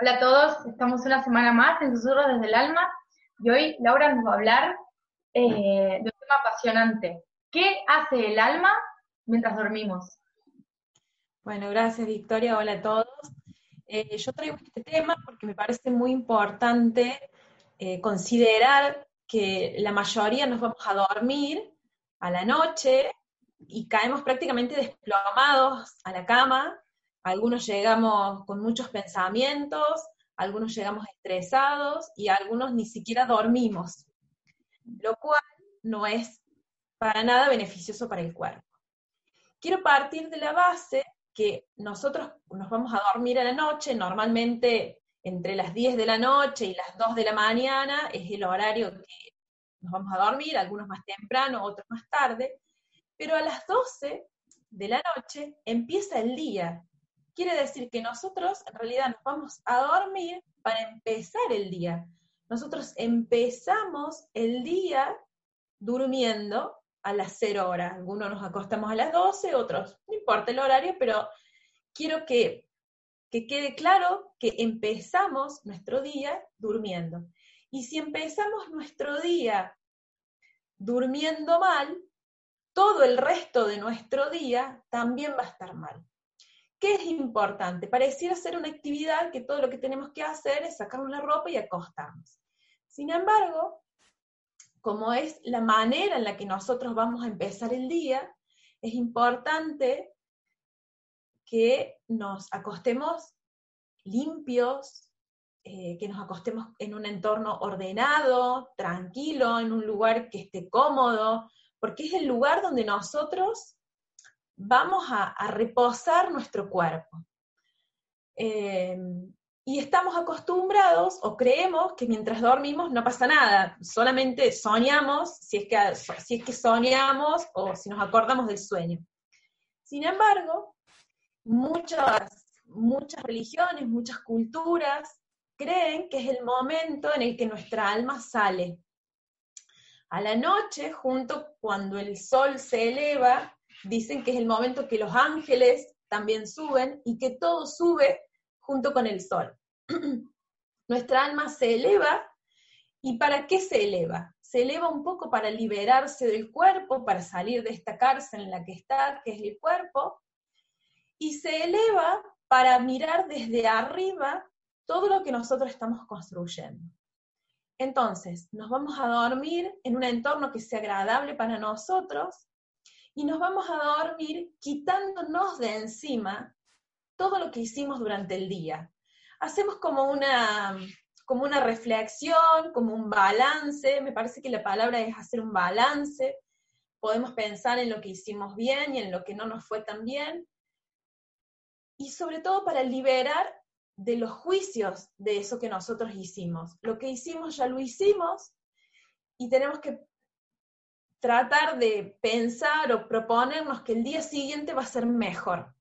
Hola a todos, estamos una semana más en Susurros desde el Alma y hoy Laura nos va a hablar eh, de un tema apasionante. ¿Qué hace el alma mientras dormimos? Bueno, gracias Victoria, hola a todos. Eh, yo traigo este tema porque me parece muy importante eh, considerar que la mayoría nos vamos a dormir a la noche y caemos prácticamente desplomados a la cama algunos llegamos con muchos pensamientos, algunos llegamos estresados y algunos ni siquiera dormimos, lo cual no es para nada beneficioso para el cuerpo. Quiero partir de la base que nosotros nos vamos a dormir a la noche, normalmente entre las 10 de la noche y las 2 de la mañana es el horario que nos vamos a dormir, algunos más temprano, otros más tarde, pero a las 12 de la noche empieza el día, Quiere decir que nosotros en realidad nos vamos a dormir para empezar el día. Nosotros empezamos el día durmiendo a las 0 horas. Algunos nos acostamos a las 12, otros, no importa el horario, pero quiero que, que quede claro que empezamos nuestro día durmiendo. Y si empezamos nuestro día durmiendo mal, todo el resto de nuestro día también va a estar mal. ¿Qué es importante? Pareciera ser una actividad que todo lo que tenemos que hacer es sacar una ropa y acostarnos. Sin embargo, como es la manera en la que nosotros vamos a empezar el día, es importante que nos acostemos limpios, eh, que nos acostemos en un entorno ordenado, tranquilo, en un lugar que esté cómodo, porque es el lugar donde nosotros vamos a, reposar nuestro cuerpo. Eh, y estamos acostumbrados o creemos que mientras dormimos no pasa nada, solamente soñamos si es que, si es que soñamos o si nos acordamos del sueño. Sin embargo, muchas, muchas religiones, muchas culturas creen que es el momento en el que nuestra alma sale. A la noche, junto cuando el sol se eleva, dicen que es el momento que los ángeles también suben y que todo sube junto con el sol. Nuestra alma se eleva y ¿para qué se eleva? Se eleva un poco para liberarse del cuerpo, para salir de esta cárcel en la que está, que es el cuerpo, y se eleva para mirar desde arriba todo lo que nosotros estamos construyendo. Entonces, nos vamos a dormir en un entorno que sea agradable para nosotros, y nos vamos a dormir quitándonos de encima todo lo que hicimos durante el día. Hacemos como una, como una reflexión, como un balance, me parece que la palabra es hacer un balance, podemos pensar en lo que hicimos bien y en lo que no nos fue tan bien, y sobre todo para liberar de los juicios de eso que nosotros hicimos. Lo que hicimos ya lo hicimos y tenemos que tratar de pensar o proponernos que el día siguiente va a ser mejor.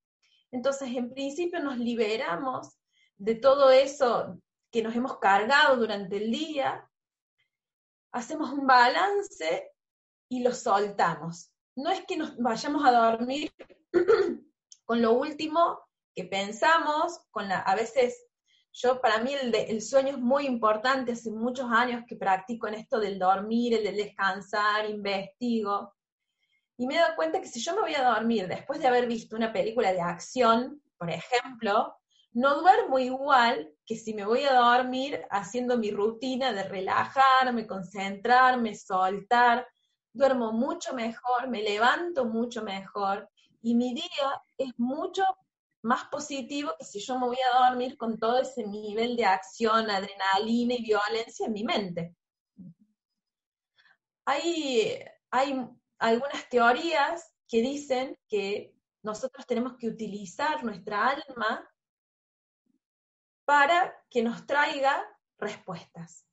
Entonces, en principio nos liberamos de todo eso que nos hemos cargado durante el día, hacemos un balance y lo soltamos. No es que nos vayamos a dormir con lo último que pensamos, con la, a veces yo, para mí, el, sueño es muy importante, hace muchos años que practico en esto del dormir, el del descansar, investigo. Y me he dado cuenta que si yo me voy a dormir después de haber visto una película de acción, por ejemplo, no duermo igual que si me voy a dormir haciendo mi rutina de relajarme, concentrarme, soltar. Duermo mucho mejor, me levanto mucho mejor y mi día es mucho más positivo que si yo me voy a dormir con todo ese nivel de acción, adrenalina y violencia en mi mente. Hay, hay algunas teorías que dicen que nosotros tenemos que utilizar nuestra alma para que nos traiga respuestas.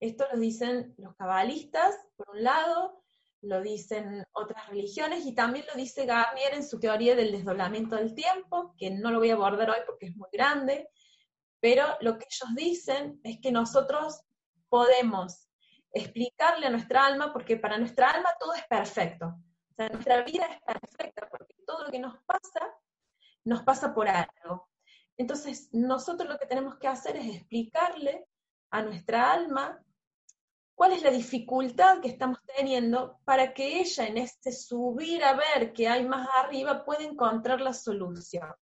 Esto lo dicen los cabalistas, por un lado, lo dicen otras religiones y también lo dice Garnier en su teoría del desdoblamiento del tiempo, que no lo voy a abordar hoy porque es muy grande, pero lo que ellos dicen es que nosotros podemos explicarle a nuestra alma, porque para nuestra alma todo es perfecto. O sea, nuestra vida es perfecta, porque todo lo que nos pasa, nos pasa por algo. Entonces, nosotros lo que tenemos que hacer es explicarle a nuestra alma cuál es la dificultad que estamos teniendo para que ella en este subir a ver que hay más arriba pueda encontrar la solución.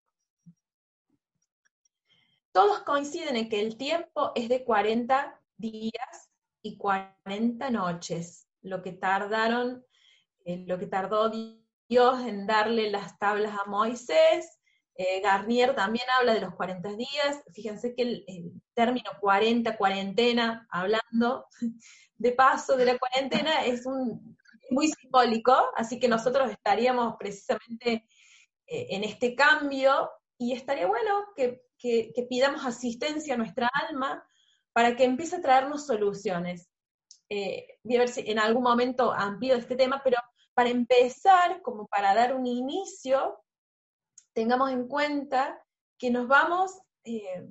Todos coinciden en que el tiempo es de 40 días y 40 noches, lo que tardaron, eh, lo que tardó Dios en darle las tablas a Moisés. Eh, Garnier también habla de los 40 días. Fíjense que el, el término 40, cuarentena, hablando de paso de la cuarentena, es un, muy simbólico, así que nosotros estaríamos precisamente eh, en este cambio y estaría bueno que, pidamos asistencia a nuestra alma para que empiece a traernos soluciones. Eh, voy a ver si en algún momento amplío este tema, pero para empezar, como para dar un inicio, tengamos en cuenta que nos vamos eh,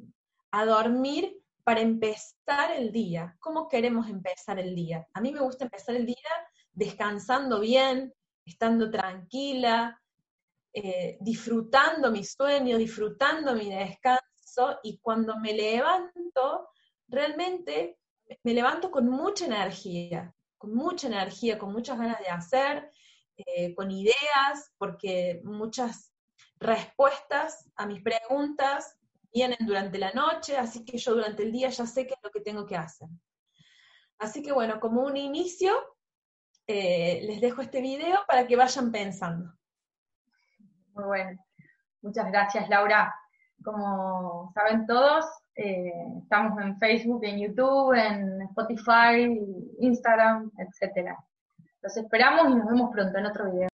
a dormir para empezar el día. ¿Cómo queremos empezar el día? A mí me gusta empezar el día descansando bien, estando tranquila, eh, disfrutando mi sueño, disfrutando mi descanso y cuando me levanto, realmente me levanto con mucha energía, con mucha energía, con muchas ganas de hacer, eh, con ideas, porque muchas respuestas a mis preguntas vienen durante la noche, así que yo durante el día ya sé qué es lo que tengo que hacer. Así que bueno, como un inicio, eh, les dejo este video para que vayan pensando. Muy bueno. Muchas gracias, Laura. Como saben todos, eh, estamos en Facebook, en YouTube, en Spotify, Instagram, etc. Los esperamos y nos vemos pronto en otro video.